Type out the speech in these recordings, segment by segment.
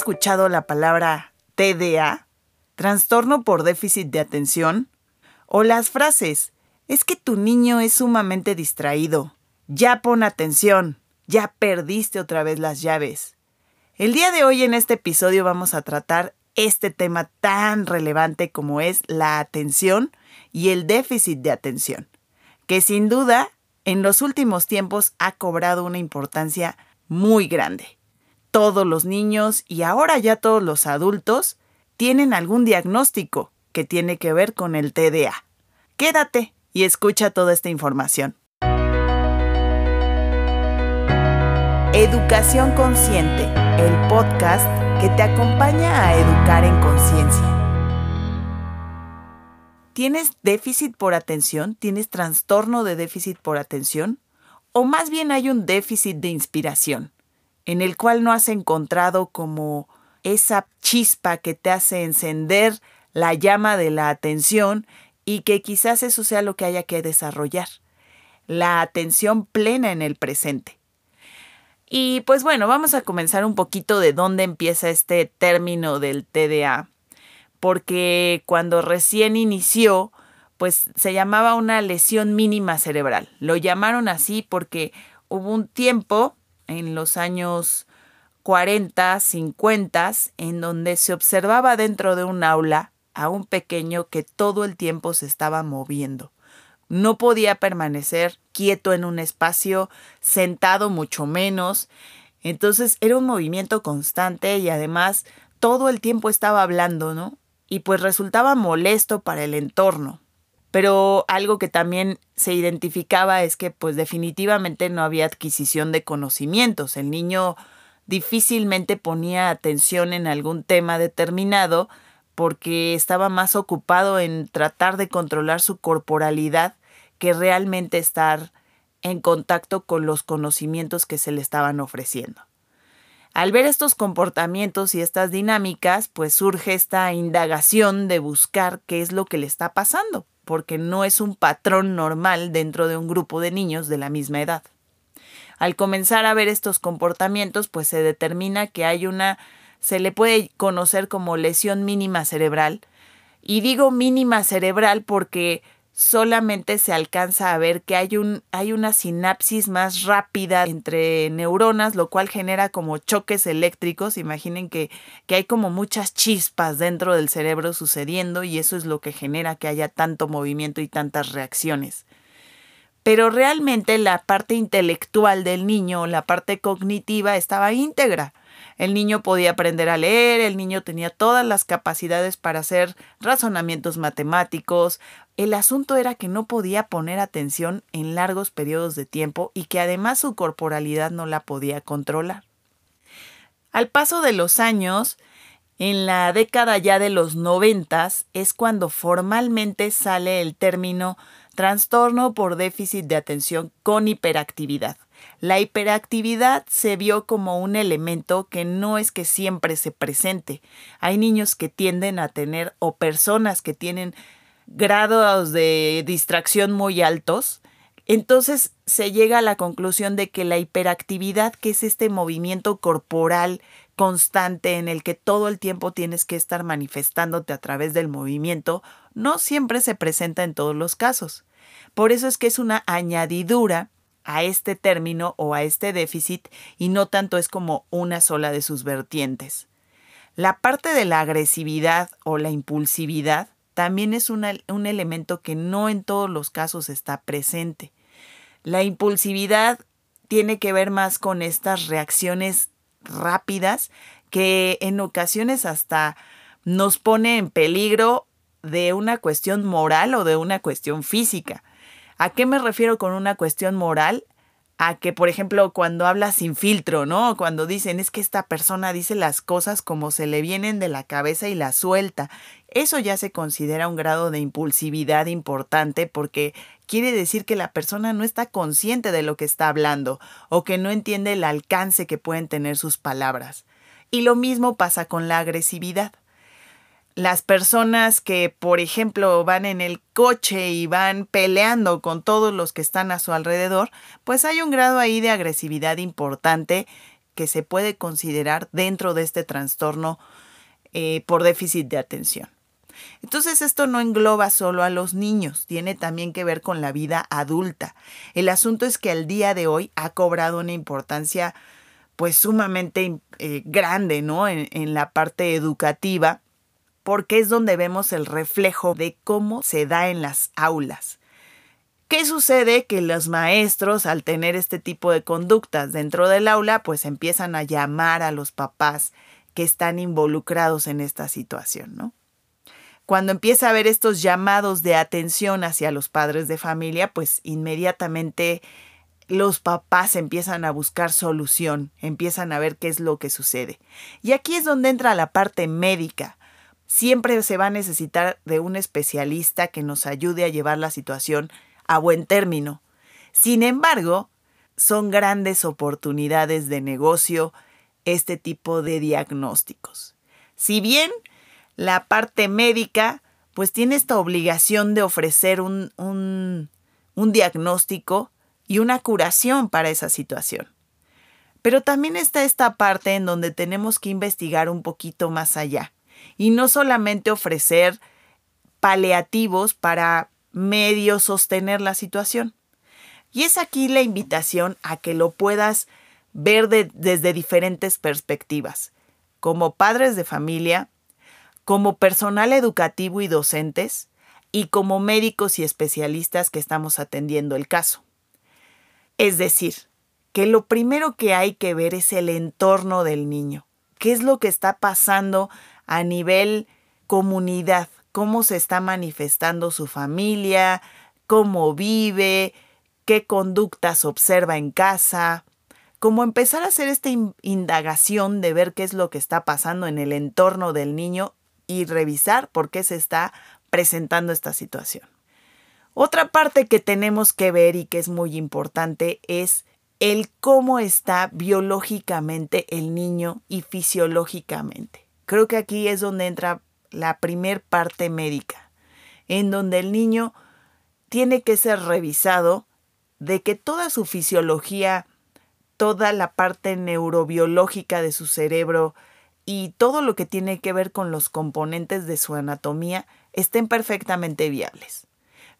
escuchado la palabra TDA? ¿Trastorno por déficit de atención? O las frases, es que tu niño es sumamente distraído. Ya pon atención. Ya perdiste otra vez las llaves. El día de hoy en este episodio vamos a tratar este tema tan relevante como es la atención y el déficit de atención, que sin duda en los últimos tiempos ha cobrado una importancia muy grande. Todos los niños y ahora ya todos los adultos tienen algún diagnóstico que tiene que ver con el TDA. Quédate y escucha toda esta información. Educación Consciente, el podcast que te acompaña a educar en conciencia. ¿Tienes déficit por atención? ¿Tienes trastorno de déficit por atención? ¿O más bien hay un déficit de inspiración, en el cual no has encontrado como esa chispa que te hace encender la llama de la atención y que quizás eso sea lo que haya que desarrollar? La atención plena en el presente. Y pues bueno, vamos a comenzar un poquito de dónde empieza este término del TDA porque cuando recién inició, pues se llamaba una lesión mínima cerebral. Lo llamaron así porque hubo un tiempo en los años 40, 50, en donde se observaba dentro de un aula a un pequeño que todo el tiempo se estaba moviendo. No podía permanecer quieto en un espacio, sentado mucho menos. Entonces era un movimiento constante y además todo el tiempo estaba hablando, ¿no? y pues resultaba molesto para el entorno. Pero algo que también se identificaba es que pues definitivamente no había adquisición de conocimientos. El niño difícilmente ponía atención en algún tema determinado porque estaba más ocupado en tratar de controlar su corporalidad que realmente estar en contacto con los conocimientos que se le estaban ofreciendo. Al ver estos comportamientos y estas dinámicas, pues surge esta indagación de buscar qué es lo que le está pasando, porque no es un patrón normal dentro de un grupo de niños de la misma edad. Al comenzar a ver estos comportamientos, pues se determina que hay una, se le puede conocer como lesión mínima cerebral. Y digo mínima cerebral porque solamente se alcanza a ver que hay, un, hay una sinapsis más rápida entre neuronas, lo cual genera como choques eléctricos. Imaginen que, que hay como muchas chispas dentro del cerebro sucediendo y eso es lo que genera que haya tanto movimiento y tantas reacciones. Pero realmente la parte intelectual del niño, la parte cognitiva, estaba íntegra. El niño podía aprender a leer, el niño tenía todas las capacidades para hacer razonamientos matemáticos. El asunto era que no podía poner atención en largos periodos de tiempo y que además su corporalidad no la podía controlar. Al paso de los años, en la década ya de los noventas es cuando formalmente sale el término trastorno por déficit de atención con hiperactividad. La hiperactividad se vio como un elemento que no es que siempre se presente. Hay niños que tienden a tener o personas que tienen grados de distracción muy altos. Entonces se llega a la conclusión de que la hiperactividad, que es este movimiento corporal constante en el que todo el tiempo tienes que estar manifestándote a través del movimiento, no siempre se presenta en todos los casos. Por eso es que es una añadidura a este término o a este déficit y no tanto es como una sola de sus vertientes. La parte de la agresividad o la impulsividad también es un elemento que no en todos los casos está presente. La impulsividad tiene que ver más con estas reacciones rápidas que en ocasiones hasta nos pone en peligro de una cuestión moral o de una cuestión física. ¿A qué me refiero con una cuestión moral? A que, por ejemplo, cuando habla sin filtro, ¿no? Cuando dicen es que esta persona dice las cosas como se le vienen de la cabeza y la suelta. Eso ya se considera un grado de impulsividad importante porque quiere decir que la persona no está consciente de lo que está hablando o que no entiende el alcance que pueden tener sus palabras. Y lo mismo pasa con la agresividad las personas que, por ejemplo, van en el coche y van peleando con todos los que están a su alrededor, pues hay un grado ahí de agresividad importante que se puede considerar dentro de este trastorno eh, por déficit de atención. Entonces esto no engloba solo a los niños, tiene también que ver con la vida adulta. El asunto es que al día de hoy ha cobrado una importancia pues sumamente eh, grande, ¿no? En, en la parte educativa, porque es donde vemos el reflejo de cómo se da en las aulas. ¿Qué sucede? Que los maestros, al tener este tipo de conductas dentro del aula, pues empiezan a llamar a los papás que están involucrados en esta situación, ¿no? Cuando empieza a haber estos llamados de atención hacia los padres de familia, pues inmediatamente los papás empiezan a buscar solución, empiezan a ver qué es lo que sucede. Y aquí es donde entra la parte médica. Siempre se va a necesitar de un especialista que nos ayude a llevar la situación a buen término. Sin embargo, son grandes oportunidades de negocio este tipo de diagnósticos. Si bien la parte médica pues tiene esta obligación de ofrecer un, un, diagnóstico y una curación para esa situación. Pero también está esta parte en donde tenemos que investigar un poquito más allá y no solamente ofrecer paliativos para medio sostener la situación. Y es aquí la invitación a que lo puedas ver desde diferentes perspectivas. Como padres de familia, como personal educativo y docentes, y como médicos y especialistas que estamos atendiendo el caso. Es decir, que lo primero que hay que ver es el entorno del niño. ¿Qué es lo que está pasando a nivel comunidad? ¿Cómo se está manifestando su familia? ¿Cómo vive? ¿Qué conductas observa en casa? Como empezar a hacer esta indagación de ver qué es lo que está pasando en el entorno del niño y revisar por qué se está presentando esta situación. Otra parte que tenemos que ver y que es muy importante es el cómo está biológicamente el niño y fisiológicamente. Creo que aquí es donde entra la primer parte médica, en donde el niño tiene que ser revisado de que toda su fisiología, toda la parte neurobiológica de su cerebro, y todo lo que tiene que ver con los componentes de su anatomía estén perfectamente viables.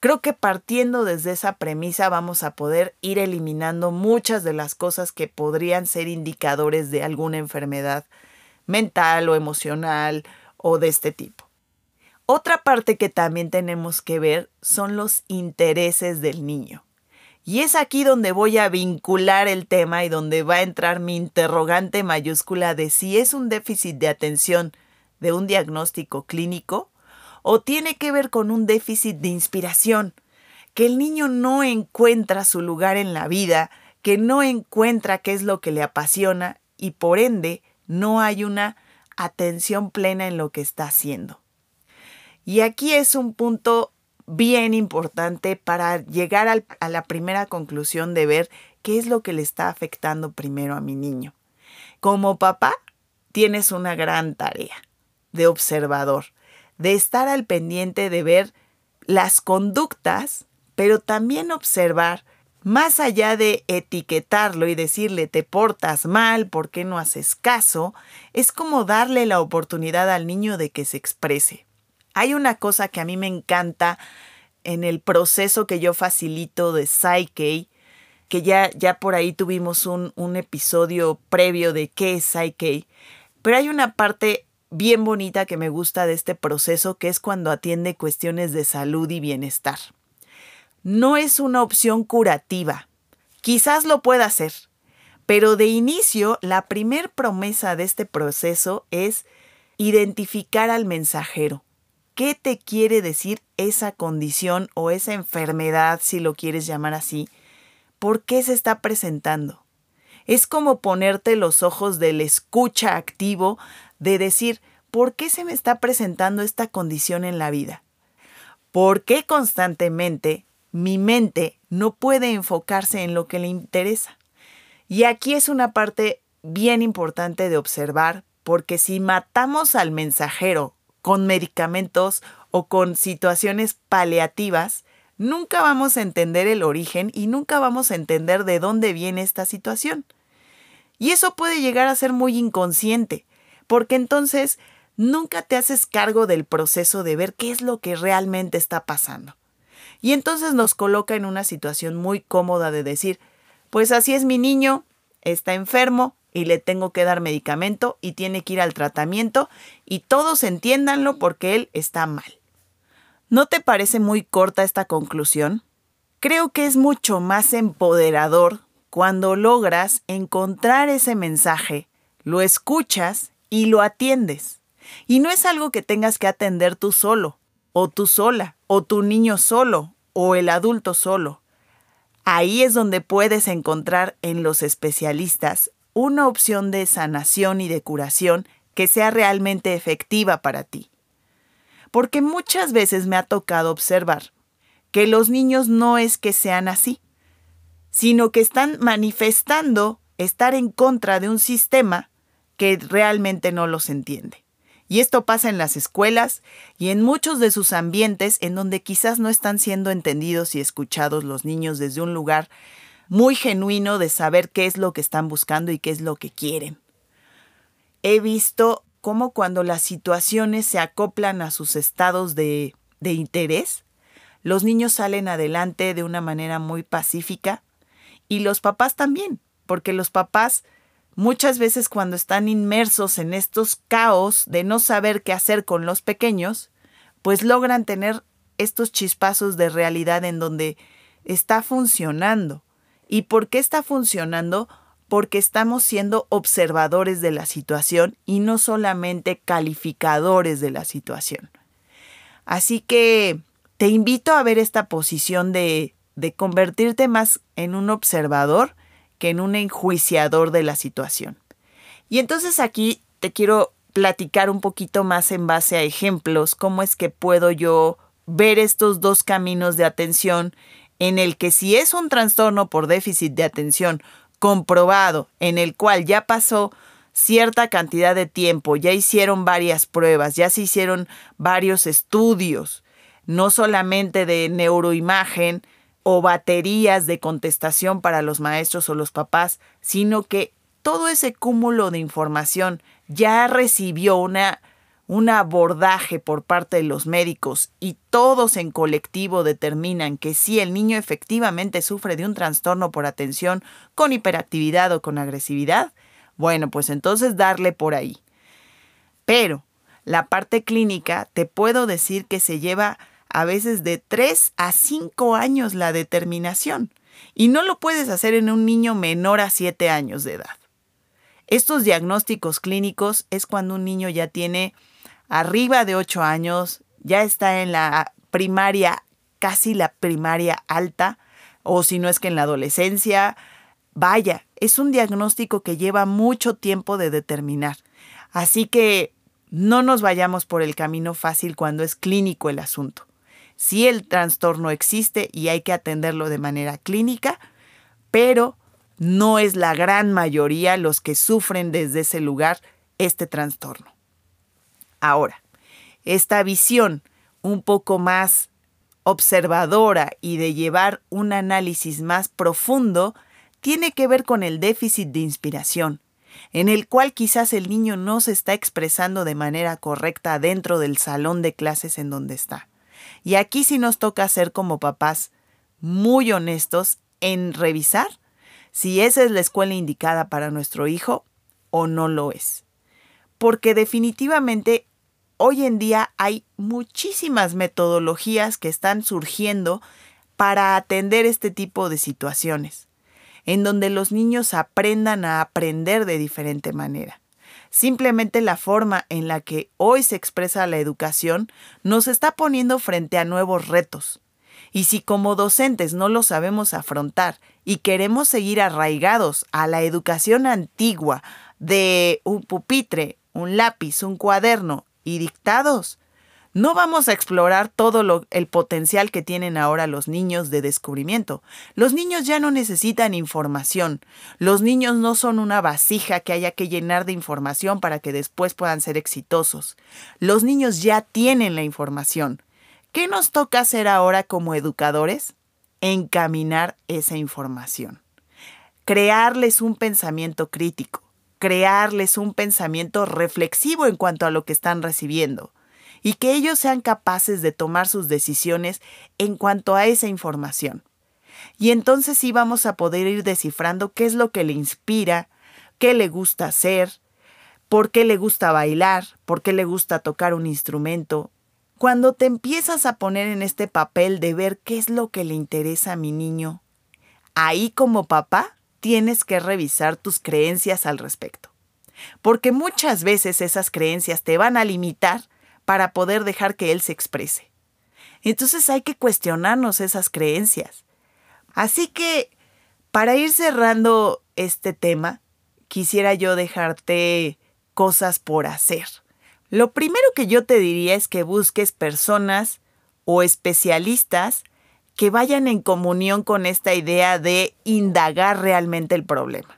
Creo que partiendo desde esa premisa vamos a poder ir eliminando muchas de las cosas que podrían ser indicadores de alguna enfermedad mental o emocional o de este tipo. Otra parte que también tenemos que ver son los intereses del niño. Y es aquí donde voy a vincular el tema y donde va a entrar mi interrogante mayúscula de si es un déficit de atención de un diagnóstico clínico o tiene que ver con un déficit de inspiración, que el niño no encuentra su lugar en la vida, que no encuentra qué es lo que le apasiona y por ende no hay una atención plena en lo que está haciendo. Y aquí es un punto bien importante para llegar a la primera conclusión de ver qué es lo que le está afectando primero a mi niño. Como papá, tienes una gran tarea de observador, de estar al pendiente de ver las conductas, pero también observar más allá de etiquetarlo y decirle te portas mal, ¿por qué no haces caso? Es como darle la oportunidad al niño de que se exprese. Hay una cosa que a mí me encanta en el proceso que yo facilito de Psyche, que ya, ya por ahí tuvimos un, un episodio previo de qué es Psyche, pero hay una parte bien bonita que me gusta de este proceso, que es cuando atiende cuestiones de salud y bienestar. No es una opción curativa. Quizás lo pueda hacer, pero de inicio la primer promesa de este proceso es identificar al mensajero. ¿Qué te quiere decir esa condición o esa enfermedad, si lo quieres llamar así? ¿Por qué se está presentando? Es como ponerte los ojos del escucha activo de decir, ¿por qué se me está presentando esta condición en la vida? ¿Por qué constantemente mi mente no puede enfocarse en lo que le interesa? Y aquí es una parte bien importante de observar, porque si matamos al mensajero con medicamentos o con situaciones paliativas, nunca vamos a entender el origen y nunca vamos a entender de dónde viene esta situación. Y eso puede llegar a ser muy inconsciente, porque entonces nunca te haces cargo del proceso de ver qué es lo que realmente está pasando. Y entonces nos coloca en una situación muy cómoda de decir, pues así es mi niño, está enfermo y le tengo que dar medicamento y tiene que ir al tratamiento y todos entiéndanlo porque él está mal. ¿No te parece muy corta esta conclusión? Creo que es mucho más empoderador cuando logras encontrar ese mensaje, lo escuchas y lo atiendes. Y no es algo que tengas que atender tú solo, o tú sola, o tu niño solo, o el adulto solo. Ahí es donde puedes encontrar en los especialistas una opción de sanación y de curación que sea realmente efectiva para ti. Porque muchas veces me ha tocado observar que los niños no es que sean así, sino que están manifestando estar en contra de un sistema que realmente no los entiende. Y esto pasa en las escuelas y en muchos de sus ambientes en donde quizás no están siendo entendidos y escuchados los niños desde un lugar muy genuino de saber qué es lo que están buscando y qué es lo que quieren. He visto cómo cuando las situaciones se acoplan a sus estados de, de interés, los niños salen adelante de una manera muy pacífica y los papás también, porque los papás Muchas veces cuando están inmersos en estos caos de no saber qué hacer con los pequeños, pues logran tener estos chispazos de realidad en donde está funcionando. ¿Y por qué está funcionando? Porque estamos siendo observadores de la situación y no solamente calificadores de la situación. Así que te invito a ver esta posición de, de convertirte más en un observador que en un enjuiciador de la situación. Y entonces aquí te quiero platicar un poquito más en base a ejemplos, cómo es que puedo yo ver estos dos caminos de atención en el que si es un trastorno por déficit de atención comprobado, en el cual ya pasó cierta cantidad de tiempo, ya hicieron varias pruebas, ya se hicieron varios estudios, no solamente de neuroimagen, o baterías de contestación para los maestros o los papás, sino que todo ese cúmulo de información ya recibió una, un abordaje por parte de los médicos y todos en colectivo determinan que si el niño efectivamente sufre de un trastorno por atención con hiperactividad o con agresividad, bueno, pues entonces darle por ahí. Pero la parte clínica te puedo decir que se lleva a veces de 3 a 5 años la determinación. Y no lo puedes hacer en un niño menor a 7 años de edad. Estos diagnósticos clínicos es cuando un niño ya tiene arriba de 8 años, ya está en la primaria, casi la primaria alta, o si no es que en la adolescencia. Vaya, es un diagnóstico que lleva mucho tiempo de determinar. Así que no nos vayamos por el camino fácil cuando es clínico el asunto. Sí el trastorno existe y hay que atenderlo de manera clínica, pero no es la gran mayoría los que sufren desde ese lugar este trastorno. Ahora, esta visión un poco más observadora y de llevar un análisis más profundo tiene que ver con el déficit de inspiración, en el cual quizás el niño no se está expresando de manera correcta dentro del salón de clases en donde está. Y aquí sí nos toca ser como papás muy honestos en revisar si esa es la escuela indicada para nuestro hijo o no lo es. Porque definitivamente hoy en día hay muchísimas metodologías que están surgiendo para atender este tipo de situaciones, en donde los niños aprendan a aprender de diferente manera. Simplemente la forma en la que hoy se expresa la educación nos está poniendo frente a nuevos retos. Y si como docentes no lo sabemos afrontar y queremos seguir arraigados a la educación antigua de un pupitre, un lápiz, un cuaderno y dictados, no vamos a explorar todo el potencial que tienen ahora los niños de descubrimiento. Los niños ya no necesitan información. Los niños no son una vasija que haya que llenar de información para que después puedan ser exitosos. Los niños ya tienen la información. ¿Qué nos toca hacer ahora como educadores? Encaminar esa información. crearles un pensamiento crítico, crearles un pensamiento reflexivo en cuanto a lo que están recibiendo y que ellos sean capaces de tomar sus decisiones en cuanto a esa información. Y entonces sí vamos a poder ir descifrando qué es lo que le inspira, qué le gusta hacer, por qué le gusta bailar, por qué le gusta tocar un instrumento. Cuando te empiezas a poner en este papel de ver qué es lo que le interesa a mi niño, ahí como papá tienes que revisar tus creencias al respecto. Porque muchas veces esas creencias te van a limitar para poder dejar que él se exprese. Entonces hay que cuestionarnos esas creencias. Así que, para ir cerrando este tema, quisiera yo dejarte cosas por hacer. Lo primero que yo te diría es que busques personas o especialistas que vayan en comunión con esta idea de indagar realmente el problema.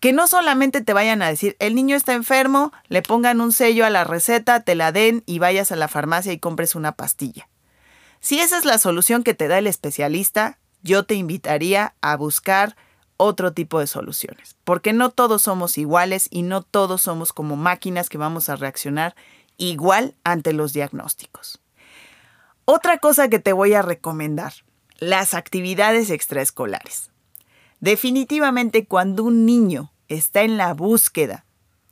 Que no solamente te vayan a decir, el niño está enfermo, le pongan un sello a la receta, te la den y vayas a la farmacia y compres una pastilla. Si esa es la solución que te da el especialista, yo te invitaría a buscar otro tipo de soluciones, porque no todos somos iguales y no todos somos como máquinas que vamos a reaccionar igual ante los diagnósticos. Otra cosa que te voy a recomendar, las actividades extraescolares. Definitivamente cuando un niño está en la búsqueda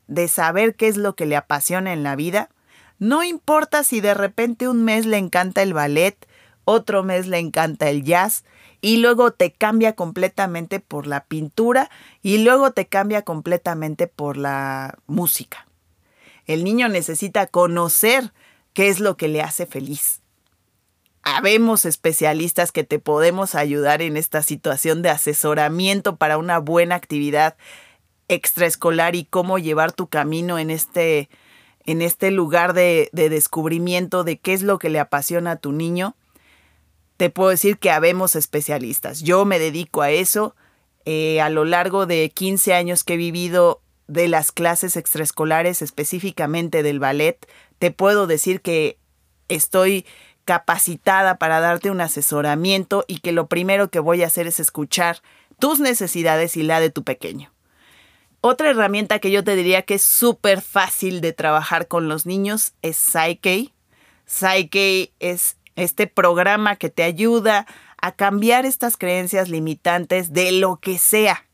de saber qué es lo que le apasiona en la vida, no importa si de repente un mes le encanta el ballet, otro mes le encanta el jazz, y luego te cambia completamente por la pintura y luego te cambia completamente por la música. El niño necesita conocer qué es lo que le hace feliz habemos especialistas que te podemos ayudar en esta situación de asesoramiento para una buena actividad extraescolar y cómo llevar tu camino en este, en este lugar de, de descubrimiento de qué es lo que le apasiona a tu niño. Te puedo decir que habemos especialistas. Yo me dedico a eso. Eh, a lo largo de 15 años que he vivido de las clases extraescolares, específicamente del ballet, te puedo decir que estoy capacitada para darte un asesoramiento y que lo primero que voy a hacer es escuchar tus necesidades y la de tu pequeño. Otra herramienta que yo te diría que es súper fácil de trabajar con los niños es Psyche. Psyche es este programa que te ayuda a cambiar estas creencias limitantes de lo que sea.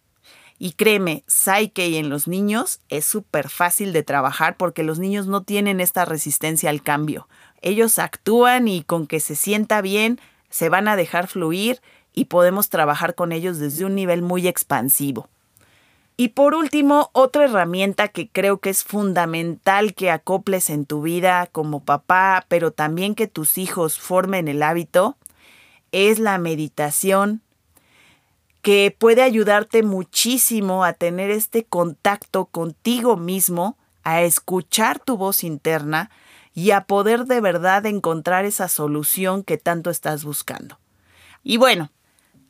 Y créeme, Psyche en los niños es súper fácil de trabajar porque los niños no tienen esta resistencia al cambio ellos actúan y con que se sienta bien, se van a dejar fluir y podemos trabajar con ellos desde un nivel muy expansivo. Y por último, otra herramienta que creo que es fundamental que acoples en tu vida como papá, pero también que tus hijos formen el hábito, es la meditación, que puede ayudarte muchísimo a tener este contacto contigo mismo, a escuchar tu voz interna, y a poder de verdad encontrar esa solución que tanto estás buscando. Y bueno,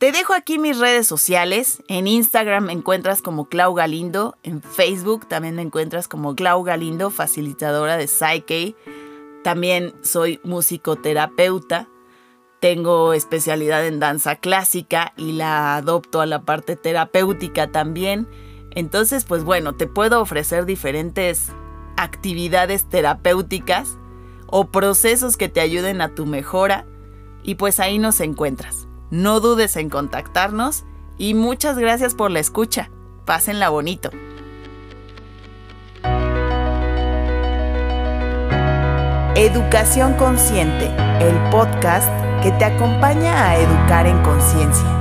te dejo aquí mis redes sociales. En Instagram me encuentras como Clau Galindo. En Facebook también me encuentras como Clau Galindo, facilitadora de Psyche. También soy musicoterapeuta. Tengo especialidad en danza clásica y la adopto a la parte terapéutica también. Entonces, pues bueno, te puedo ofrecer diferentes actividades terapéuticas o procesos que te ayuden a tu mejora y pues ahí nos encuentras. No dudes en contactarnos y muchas gracias por la escucha. Pásenla bonito. Educación Consciente, el podcast que te acompaña a educar en conciencia.